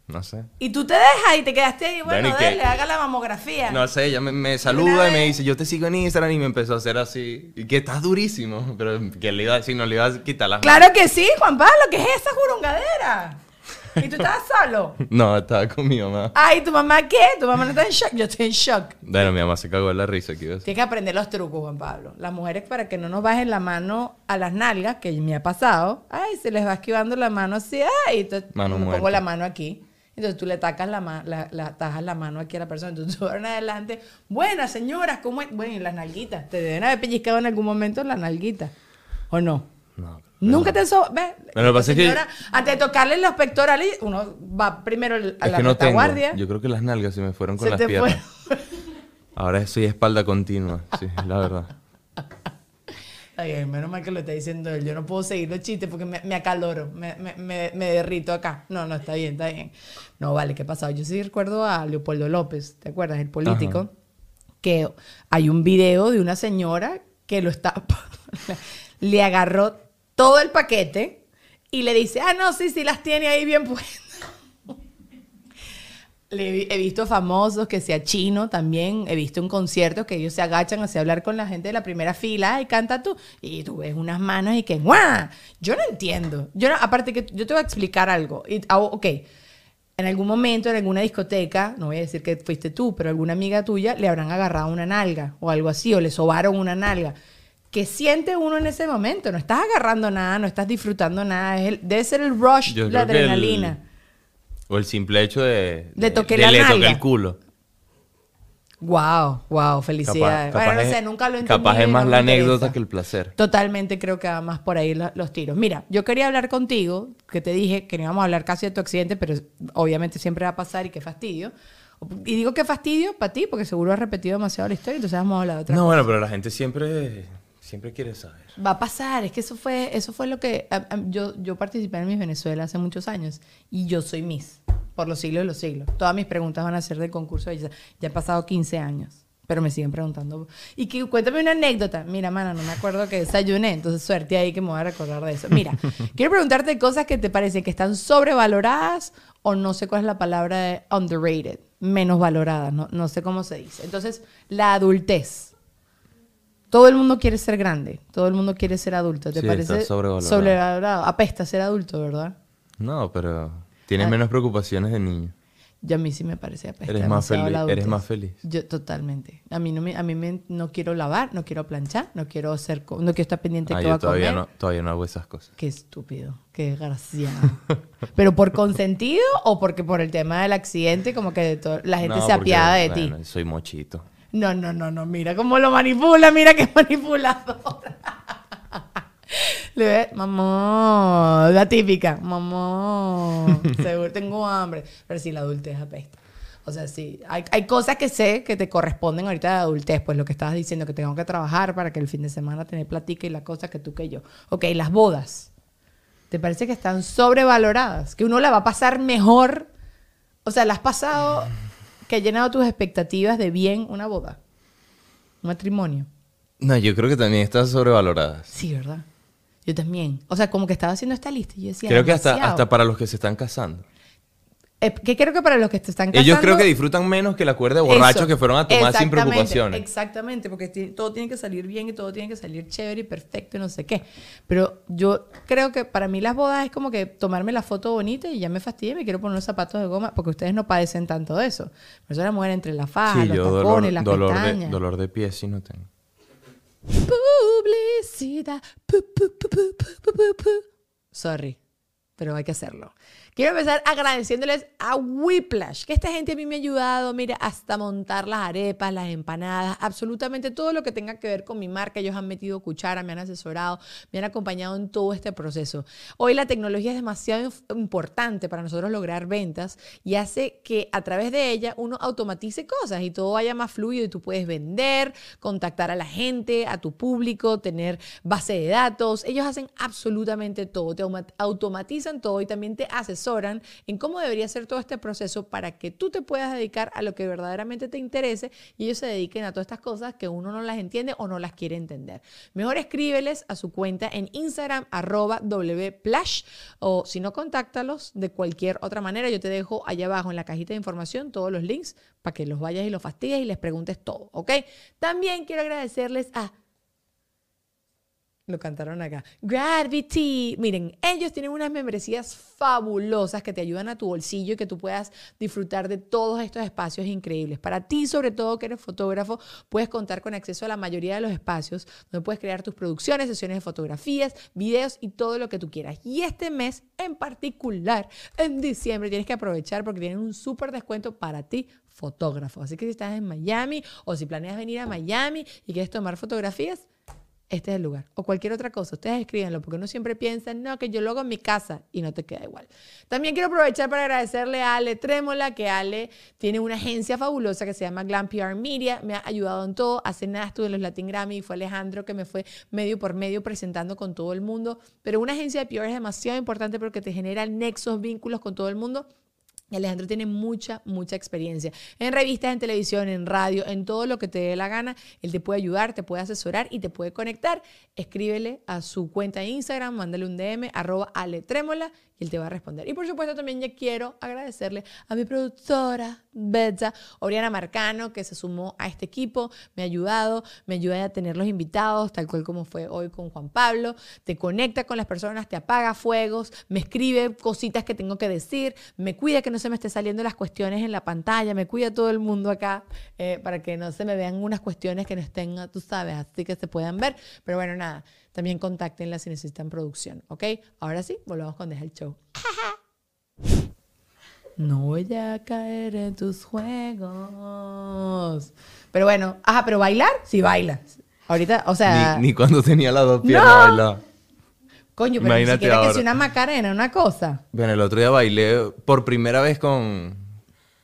No sé. Y tú te dejas y te quedaste ahí, bueno, Bueno, dale, haga la mamografía. No sé, ella me, me saluda y me dice, yo te sigo en Instagram y me empezó a hacer así. Y que estás durísimo. Pero que le iba a decir, no le iba a quitar las Claro que sí, Juan Pablo, ¿qué es esa jurungadera? ¿Y tú estabas solo? No, estaba con mi mamá. Ay, ¿tu mamá qué? ¿Tu mamá no está en shock? Yo estoy en shock. Bueno, mi mamá se cagó de la risa aquí. Tienes que aprender los trucos, Juan Pablo. Las mujeres, para que no nos bajen la mano a las nalgas, que me ha pasado, ay, se les va esquivando la mano así, ay, entonces Mano me pongo la mano aquí. Entonces tú le tacas la, la, la- tajas la mano aquí a la persona. Entonces tú en adelante, buenas señoras, ¿cómo es? Bueno, y las nalguitas. Te deben haber pellizcado en algún momento las nalguitas. ¿O no? No. Nunca te so ¿ves? Pero lo pasa es que- Señora, Antes de tocarle los pectorales, uno va primero a la que no retaguardia. Yo creo que las nalgas se me fueron con se las te piernas. Ahora soy espalda continua. Sí, la verdad. Ay, menos mal que lo está diciendo él. Yo no puedo seguir los chistes porque me, me acaloro, me, me, me, me derrito acá. No, no, está bien, está bien. No, vale, ¿qué ha pasado? Yo sí recuerdo a Leopoldo López, ¿te acuerdas? El político. Ajá. Que hay un video de una señora que lo está. le agarró todo el paquete y le dice, ah, no, sí, sí, las tiene ahí bien puestas. Le he, visto famosos que sea chino también. He visto en conciertos que ellos se agachan hacia hablar con la gente de la primera fila y canta tú. Y tú ves unas manos y que ¡guau! Yo no entiendo. Yo no- aparte que yo te voy a explicar algo. Y, ah, ok. En algún momento, en alguna discoteca, no voy a decir que fuiste tú, pero alguna amiga tuya le habrán agarrado una nalga o algo así, o le sobaron una nalga. ¿Qué siente uno en ese momento? No estás agarrando nada, no estás disfrutando nada. Es el- debe ser el rush, Yo la adrenalina. O el simple hecho de... Le toqué de la le toqué el culo. Wow, wow, felicidades. Capaz- bueno, no sé, nunca lo entendí. Capaz es más no la anécdota que el placer. Totalmente creo que va más por ahí lo- los tiros. Mira, yo quería hablar contigo, que te dije que no íbamos a hablar casi de tu accidente, pero obviamente siempre va a pasar y qué fastidio. Y digo qué fastidio para ti, porque seguro has repetido demasiado la historia, entonces vamos a hablar de otra No, cosa. bueno, pero la gente siempre, siempre quiere saber. Va a pasar, es que eso fue, eso fue lo que a- a- yo, yo participé en Miss Venezuela hace muchos años y yo soy Miss por los siglos de los siglos. Todas mis preguntas van a ser del concurso de belleza. Ya han pasado 15 años, pero me siguen preguntando. Y que cuéntame una anécdota. Mira, mana, no me acuerdo que desayuné, entonces suerte ahí que me voy a recordar de eso. Mira, quiero preguntarte cosas que te parecen que están sobrevaloradas o no sé cuál es la palabra de underrated, menos valoradas, no, no sé cómo se dice. Entonces, la adultez. Todo el mundo quiere ser grande, todo el mundo quiere ser adulto. ¿Te Sí, parece sobrevalorado. sobrevalorado? Apesta ser adulto, ¿verdad? No, pero tienes Ah. menos preocupaciones de niño. Yo a mí sí me parece apesta. Eres más feliz- eres más feliz. Yo totalmente. A mí no me, a mí me- no quiero lavar, no quiero planchar, no quiero hacer, no quiero estar pendiente de Ah, va yo a todavía comer. no, todavía no hago esas cosas. Qué estúpido, qué desgraciado. Pero por consentido o porque por el tema del accidente como que de la gente No, se porque, apiada de ti. Soy mochito. No, no, no, no, mira cómo lo manipula, mira qué manipulador. Le ve, mamá, la típica, mamá, seguro tengo hambre. Pero sí, la adultez apesta. O sea, sí, hay, hay cosas que sé que te corresponden ahorita de adultez, pues lo que estabas diciendo, que tengo que trabajar para que el fin de semana tener platica y la cosa que tú que yo. Ok, las bodas. ¿Te parece que están sobrevaloradas? Que uno la va a pasar mejor. O sea, ¿la has pasado que ha llenado tus expectativas de bien una boda? Un matrimonio. No, yo creo que también están sobrevaloradas. Sí, ¿verdad? Yo también. O sea, como que estaba haciendo esta lista y yo decía. Creo que hasta, demasiado. hasta para los que se están casando. Eh, que creo que para los que te están casando. Ellos creo que disfrutan menos que la cuerda de borrachos Eso, que fueron a tomar sin preocupaciones. Exactamente, porque todo tiene que salir bien y todo tiene que salir chévere y perfecto y no sé qué. Pero yo creo que para mí las bodas es como que tomarme la foto bonita y ya me fastidié, me quiero poner los zapatos de goma, porque ustedes no padecen tanto de eso. Pero eso es la mujer entre la faja, Sí, los yo tacones, dolor, las dolor, de, dolor de pie sí no tengo. Publicidad. Pu, pu, pu, pu, pu, pu, pu, pu. Sorry, pero hay que hacerlo. Quiero empezar agradeciéndoles a Whiplash, que esta gente a mí me ha ayudado, mira, hasta montar las arepas, las empanadas, absolutamente todo lo que tenga que ver con mi marca. Ellos han metido cuchara, me han asesorado, me han acompañado en todo este proceso. Hoy la tecnología es demasiado importante para nosotros lograr ventas y hace que a través de ella uno automatice cosas y todo vaya más fluido y tú puedes vender, contactar a la gente, a tu público, tener base de datos. Ellos hacen absolutamente todo, te automatizan todo y también te asesoran en cómo debería ser todo este proceso para que tú te puedas dedicar a lo que verdaderamente te interese y ellos se dediquen a todas estas cosas que uno no las entiende o no las quiere entender. Mejor escríbeles a su cuenta en Instagram, arroba wplash, o si no, contáctalos de cualquier otra manera. Yo te dejo allá abajo en la cajita de información todos los links para que los vayas y los fastidies y les preguntes todo, ¿ok? También quiero agradecerles a lo cantaron acá. Gravity. Miren, ellos tienen unas membresías fabulosas que te ayudan a tu bolsillo y que tú puedas disfrutar de todos estos espacios increíbles. Para ti, sobre todo que eres fotógrafo, puedes contar con acceso a la mayoría de los espacios donde puedes crear tus producciones, sesiones de fotografías, videos y todo lo que tú quieras. Y este mes en particular, en diciembre, tienes que aprovechar porque tienen un súper descuento para ti fotógrafo. Así que si estás en Miami o si planeas venir a Miami y quieres tomar fotografías, este es el lugar. O cualquier otra cosa. Ustedes escríbanlo porque uno siempre piensa, no, que yo lo hago en mi casa y no te queda igual. También quiero aprovechar para agradecerle a Ale Trémola, que Ale tiene una agencia fabulosa que se llama Glam PR Media. Me ha ayudado en todo. Hace nada estuve en los Latin Grammy y fue Alejandro que me fue medio por medio presentando con todo el mundo. Pero una agencia de PR es demasiado importante porque te genera nexos, vínculos con todo el mundo. Alejandro tiene mucha, mucha experiencia en revistas, en televisión, en radio, en todo lo que te dé la gana. Él te puede ayudar, te puede asesorar y te puede conectar. Escríbele a su cuenta de Instagram, mándale un DM, arroba aletrémola y él te va a responder. Y por supuesto también ya quiero agradecerle a mi productora, Betsa, Oriana Marcano, que se sumó a este equipo, me ha ayudado, me ayuda a tener los invitados, tal cual como fue hoy con Juan Pablo, te conecta con las personas, te apaga fuegos, me escribe cositas que tengo que decir, me cuida que no se me esté saliendo las cuestiones en la pantalla, me cuida todo el mundo acá eh, para que no se me vean unas cuestiones que no estén, tú sabes, así que se puedan ver. Pero bueno, nada, también contáctenla si necesitan producción, ¿ok? Ahora sí, volvamos con Deja el Show. No voy a caer en tus juegos. Pero bueno, ajá, pero bailar, sí bailas. Ahorita, o sea, Ni, ni cuando tenía las dos piernas No. bailaba. coño, pero ni imagínate siquiera que sea una macarena, una cosa. Bueno, el otro día bailé por primera vez con,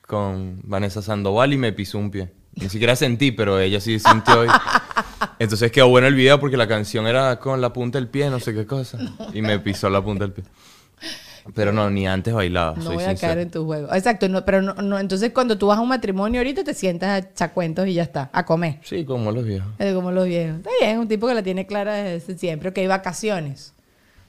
con Vanessa Sandoval y me pisó un pie. Ni siquiera sentí, pero ella sí sintió. y- Entonces quedó bueno el video porque la canción era con la punta del pie, no sé qué cosa. Y me pisó la punta del pie. Pero no, ni antes bailaba, No soy voy a sincero. caer en tu juego. Exacto, no, pero no, no, entonces cuando tú vas a un matrimonio ahorita te sientas a echar cuentos y ya está, a comer. Sí, como los viejos. Es como los viejos. Está bien, un tipo que la tiene clara desde siempre. Ok, vacaciones.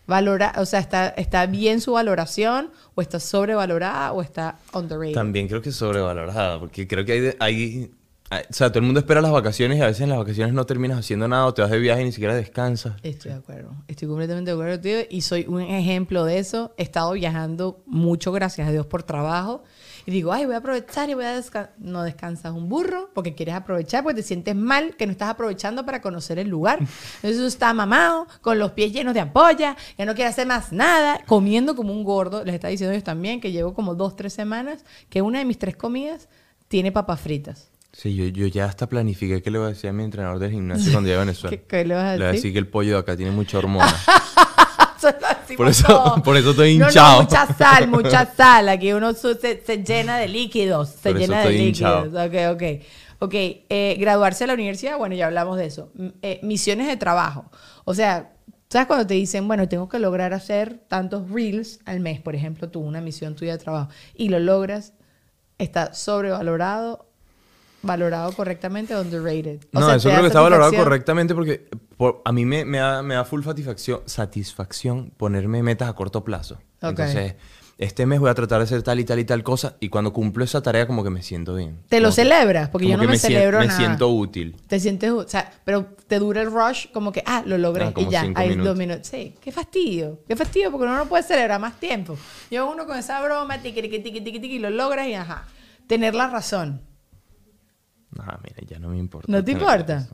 Valora, o sea, está, está bien su valoración, o está sobrevalorada, o está underrated. También creo que es sobrevalorada, porque creo que hay, hay- O sea, todo el mundo espera las vacaciones y a veces en las vacaciones no terminas haciendo nada o te vas de viaje y ni siquiera descansas. Estoy de acuerdo. Estoy completamente de acuerdo contigo y soy un ejemplo de eso. He estado viajando mucho, gracias a Dios, por trabajo. Y digo, ay, voy a aprovechar y voy a descansar. No descansas un burro porque quieres aprovechar, porque te sientes mal que no estás aprovechando para conocer el lugar. Entonces uno está mamado, con los pies llenos de ampolla, que no quiere hacer más nada, comiendo como un gordo. Les está diciendo ellos también que llevo como dos, tres semanas que una de mis tres comidas tiene papas fritas. Sí, yo, yo ya hasta planifiqué qué le voy a decir a mi entrenador del gimnasio cuando llegue a Venezuela. ¿Qué- qué le vas a Le voy a decir? decir que el pollo de acá tiene mucha hormona. Eso Por eso- por eso estoy No, no, hinchado. mucha sal, mucha sal. Aquí uno se, se llena de líquidos. Se Por eso llena de estoy líquidos. hinchado. Ok, ok. Ok, eh, graduarse de la universidad, bueno, ya hablamos de eso. Eh, misiones de trabajo. O sea, ¿sabes cuando te dicen, bueno, tengo que lograr hacer tantos reels al mes, por ejemplo, tú, una misión tuya de trabajo, y lo logras, está sobrevalorado, valorado correctamente, underrated. O no, sea, eso creo que está valorado correctamente porque por- a mí me, me da, me da full satisfacción, satisfacción ponerme metas a corto plazo. Ok. Entonces, este mes voy a tratar de hacer tal y tal y tal cosa y cuando cumplo esa tarea como que me siento bien. Te lo Como celebras, porque yo no me, sien- celebro Me nada. siento útil. Te sientes, o sea, pero te dura el rush como que, ah, lo logré Ah, y ya, hay minutos. dos minutos. Sí, qué fastidio, qué fastidio, porque uno no puede celebrar más tiempo. Yo uno con esa broma, tiqui, tiqui, tiqui, tiqui, tiqui, y lo logras y ajá. Tener la razón. Ah, mira, ya no me importa. ¿No te importa?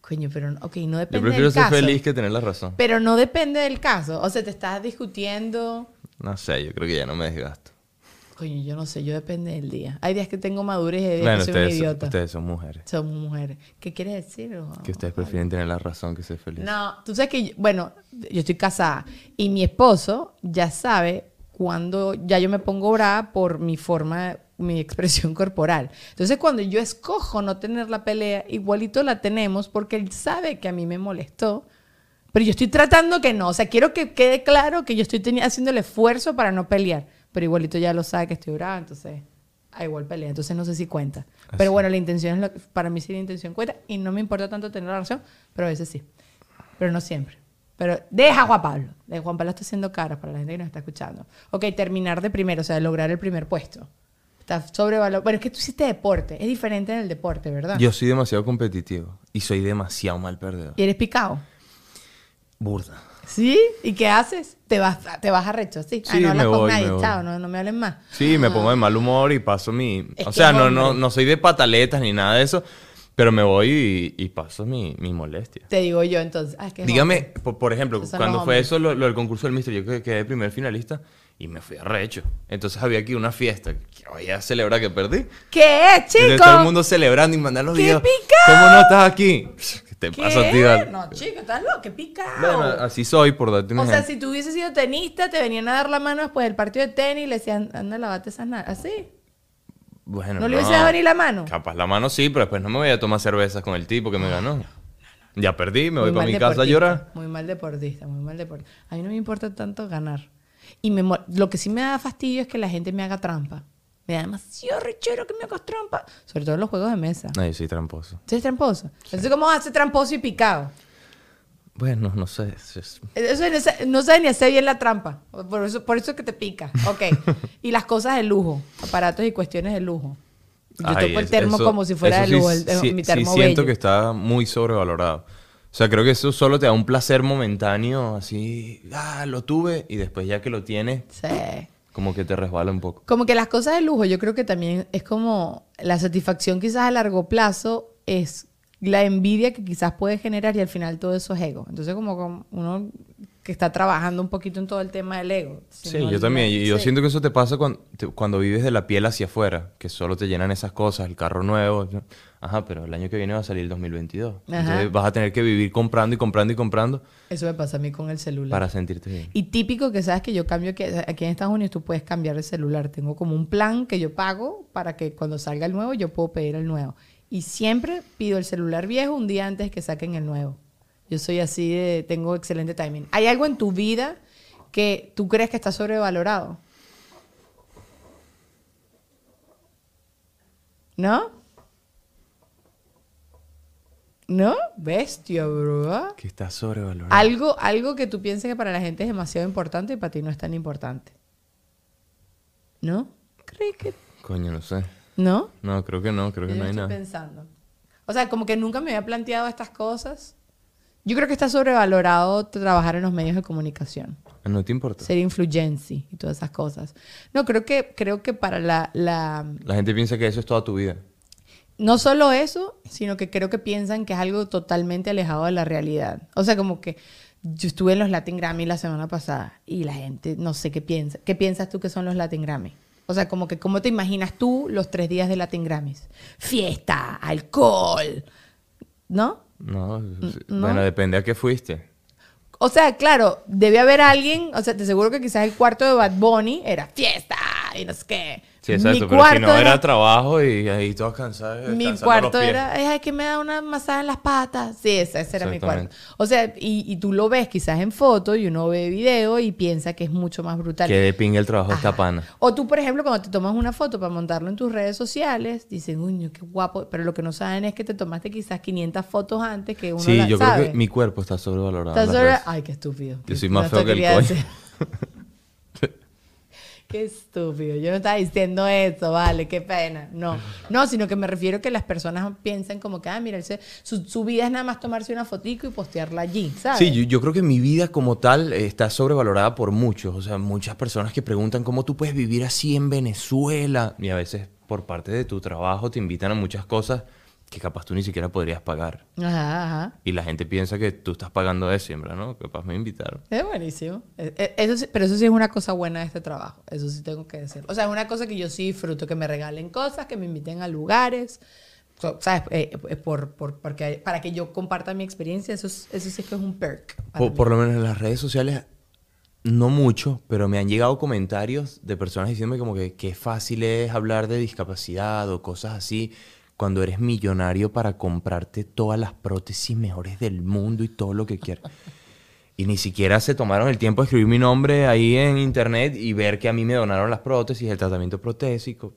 Coño, pero, no- ok, no Yo depende prefiero del ser caso. feliz que tener la razón. Pero no depende del caso. O sea, te estás discutiendo. No sé, yo creo que ya no me desgasto. Coño, yo no sé, yo depende del día. Hay días que tengo madurez y hay días Bueno, que soy un idiota. ustedes son mujeres. Somos mujeres. ¿Qué quieres decir? o- Que ustedes prefieren tener la razón que ser feliz. No, tú sabes que, yo- bueno, yo estoy casada y mi esposo ya sabe cuando ya yo me pongo brava por mi forma, mi expresión corporal. Entonces, cuando yo escojo no tener la pelea, igualito la tenemos porque él sabe que a mí me molestó. Pero yo estoy tratando que no. O sea, quiero que quede claro que yo estoy haciendo el esfuerzo para no pelear. Pero igualito ya lo sabe que estoy brava, entonces a igual pelea. Entonces no sé si cuenta. Pero bueno, la intención es lo que- para mí sí la intención cuenta y no me importa tanto tener la razón, pero a veces sí. Pero no siempre. Pero deja Juan Pablo. De Juan Pablo está haciendo cara para la gente que nos está escuchando. Ok, terminar de primero, o sea, lograr el primer puesto. Está sobrevalorado. Bueno, es que tú hiciste deporte. Es diferente en el deporte, ¿verdad? Yo soy demasiado competitivo y soy demasiado mal perdedor. Y eres picado. Burda. ¿Sí? ¿Y qué haces? Te vas, te vas arrecho, ¿sí? Ah, Sí, no hablas me con voy, nadie, me chao, no, no me hablen más. Sí, me pongo de mal humor y paso mi... Es o sea, no, no, no soy de pataletas ni nada de eso, pero me voy y, y paso mi, mi molestia. Te digo yo entonces. Ah, es que Dígame, por, por ejemplo, cuando fue eso, lo, lo del concurso del Mister, yo que- quedé primer finalista y me fui arrecho. Entonces había aquí una fiesta que voy a celebrar que perdí. ¿Qué, Entonces chico? todo el mundo celebrando y mandando los ¡Qué videos. picao! ¿Cómo no estás aquí? ¿Qué te ¿Qué? pasa Dal? No, chico, estás loco, qué picado. Bueno, así soy, por darte un O sea, si tú hubieses sido tenista, te venían a dar la mano después del partido de tenis y le decían, anda, lavate esas nalgas. Así. Bueno, ¿No le hubiese dado ni la mano? Capaz la mano sí, pero después no me voy a tomar cervezas con el tipo que me ganó. Ya perdí, me voy Muy para mi casa a llorar. Muy mal deportista, muy mal deportista. A mí no me importa tanto ganar. Y me lo que sí me da fastidio es que la gente me haga trampa. Me da demasiado rechero que me hagas trampa. Sobre todo en los juegos de mesa. Ay, soy tramposo. ¿Sí es tramposo? Entonces, ¿cómo hace tramposo y picado? Bueno, no sé. es- es- Eso no sabe, no sabe ni hacer bien la trampa. Por eso, por eso es que te pica. Ok. y las cosas de lujo. Aparatos y cuestiones de lujo. Yo Ay, toco el termo eso- como si fuera de lujo. sí- el- sí- mi sí termo siento bello. que está muy sobrevalorado. O sea, creo que eso solo te da un placer momentáneo, así, ah, lo tuve, y después ya que lo tienes, Sí. como que te resbala un poco. Como que las cosas de lujo, yo creo que también es como la satisfacción quizás a largo plazo es la envidia que quizás puede generar y al final todo eso es ego. Entonces como, como uno que está trabajando un poquito en todo el tema del ego. Sí, yo el- también. Y yo sí. siento que eso te pasa cuando, te- cuando vives de la piel hacia afuera, que solo te llenan esas cosas, el carro nuevo. ¿no? Ajá, pero el año que viene va a salir el 2022. Ajá. Entonces vas a tener que vivir comprando y comprando y comprando Eso me pasa a mí con el celular. para sentirte bien. Y típico que sabes que yo cambio que aquí en Estados Unidos tú puedes cambiar de celular. Tengo como un plan que yo pago para que cuando salga el nuevo yo puedo pedir el nuevo. Y siempre pido el celular viejo un día antes que saquen el nuevo. Yo soy así de, tengo excelente timing. ¿Hay algo en tu vida que tú crees que está sobrevalorado? ¿No? ¿No? Bestia, bro. Que está sobrevalorado. Algo, algo que tú pienses que para la gente es demasiado importante y para ti no es tan importante. ¿No? ¿Crees que Coño, no sé. no? No, creo que no, creo que Yo no hay estoy nada. pensando. O sea, como que nunca me había planteado estas cosas. Yo creo que está sobrevalorado trabajar en los medios de comunicación. No te importa. Ser influency y todas esas cosas. No, creo que, creo que para la, la... La gente piensa que eso es toda tu vida. No solo eso, sino que creo que piensan que es algo totalmente alejado de la realidad. O sea, como que yo estuve en los Latin Grammy la semana pasada y la gente no sé qué piensa. ¿Qué piensas tú que son los Latin Grammy? O sea, como que cómo te imaginas tú los tres días de Latin Grammys. Fiesta, alcohol, ¿no? No, bueno, depende a qué fuiste. O sea, claro, debe haber alguien, o sea, te aseguro que quizás el cuarto de Bad Bunny era fiesta y no sé qué. Sí, exacto, Mi pero si no cuarto era trabajo y ahí todos cansados. Mi los cuarto pies. era, "Ay, que me da una masada en las patas. Sí, ese, ese era mi cuarto. O sea, y, y tú lo ves quizás en foto y uno ve video y piensa que es mucho más brutal. Que de pinga el trabajo Ajá. pana. O tú, por ejemplo, cuando te tomas una foto para montarlo en tus redes sociales, dicen, uy, qué guapo. Pero lo que no saben es que te tomaste quizás 500 fotos antes que uno Sí, la yo sabe. creo que mi cuerpo está sobrevalorado. Sobre-. Ay, qué estúpido. Yo soy más feo que el coño. Qué estúpido. Yo no estaba diciendo eso, vale, qué pena. No, no, sino que me refiero que las personas piensan como que, ah, mira, su vida es nada más tomarse una fotico y postearla allí, ¿sabes? Sí, yo, yo creo que mi vida como tal eh, está sobrevalorada por muchos. O sea, muchas personas que preguntan cómo tú puedes vivir así en Venezuela. Y a veces por parte de tu trabajo te invitan a muchas cosas que capaz tú ni siquiera podrías pagar. Ajá, ajá. Y la gente piensa que tú estás pagando eso, siempre, ¿no? Capaz me invitaron. Es buenísimo. Eh, eh, Eso sí- pero eso sí es una cosa buena de este trabajo. Eso sí tengo que decir. O sea, es una cosa que yo sí disfruto, que me regalen cosas, que me inviten a lugares. So, ¿Sabes? Eh, eh, por, por- porque, para que yo comparta mi experiencia, eso, es- eso sí que es un perk. Por, por lo menos en las redes sociales, no mucho, pero me han llegado comentarios de personas diciéndome como que qué fácil es hablar de discapacidad o cosas así cuando eres millonario para comprarte todas las prótesis mejores del mundo y todo lo que quieras. Y ni siquiera se tomaron el tiempo de escribir mi nombre ahí en internet y ver que a mí me donaron las prótesis, el tratamiento protésico.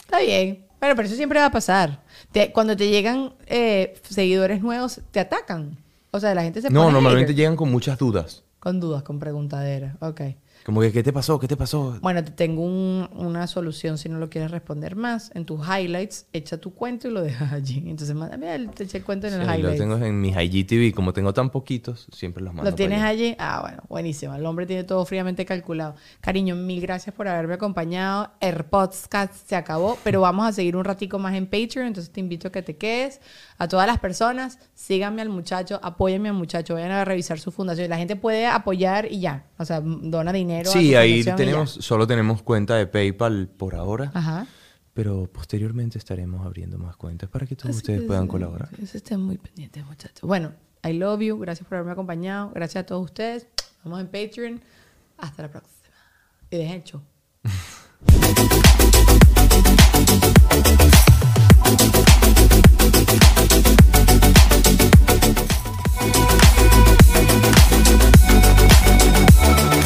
Está bien. Bueno, pero eso siempre va a pasar. Te- cuando te llegan eh, seguidores nuevos, te atacan. O sea, la gente se No, pone normalmente hater. llegan con muchas dudas. Con dudas, con preguntaderas. Ok. Como que, ¿qué te pasó? ¿Qué te pasó? Bueno, te tengo un- una solución si no lo quieres responder más. En tus highlights, echa tu cuento y lo dejas allí. Entonces, el- te eché el cuento en el Sí, lo tengo en mis IGTV. Como tengo tan poquitos, siempre los mando. ¿Lo tienes allí? Ah, bueno, buenísimo. El hombre tiene todo fríamente calculado. Cariño, mil gracias por haberme acompañado. El podcast se acabó, pero vamos a seguir un ratico más en Patreon, entonces te invito a que te quedes. A todas las personas, síganme al muchacho, apóyenme al muchacho, vayan a revisar su fundación. La gente puede apoyar y ya, o sea, dona dinero. Sí, ahí tenemos, solo tenemos cuenta de PayPal por ahora. Ajá. pero posteriormente estaremos abriendo más cuentas para que todos Así ustedes que puedan sí, colaborar. Eso estén muy pendientes, muchachos. Bueno, I love you. Gracias por haberme acompañado. Gracias a todos ustedes. Vamos en Patreon. Hasta la próxima. Y dejen el show.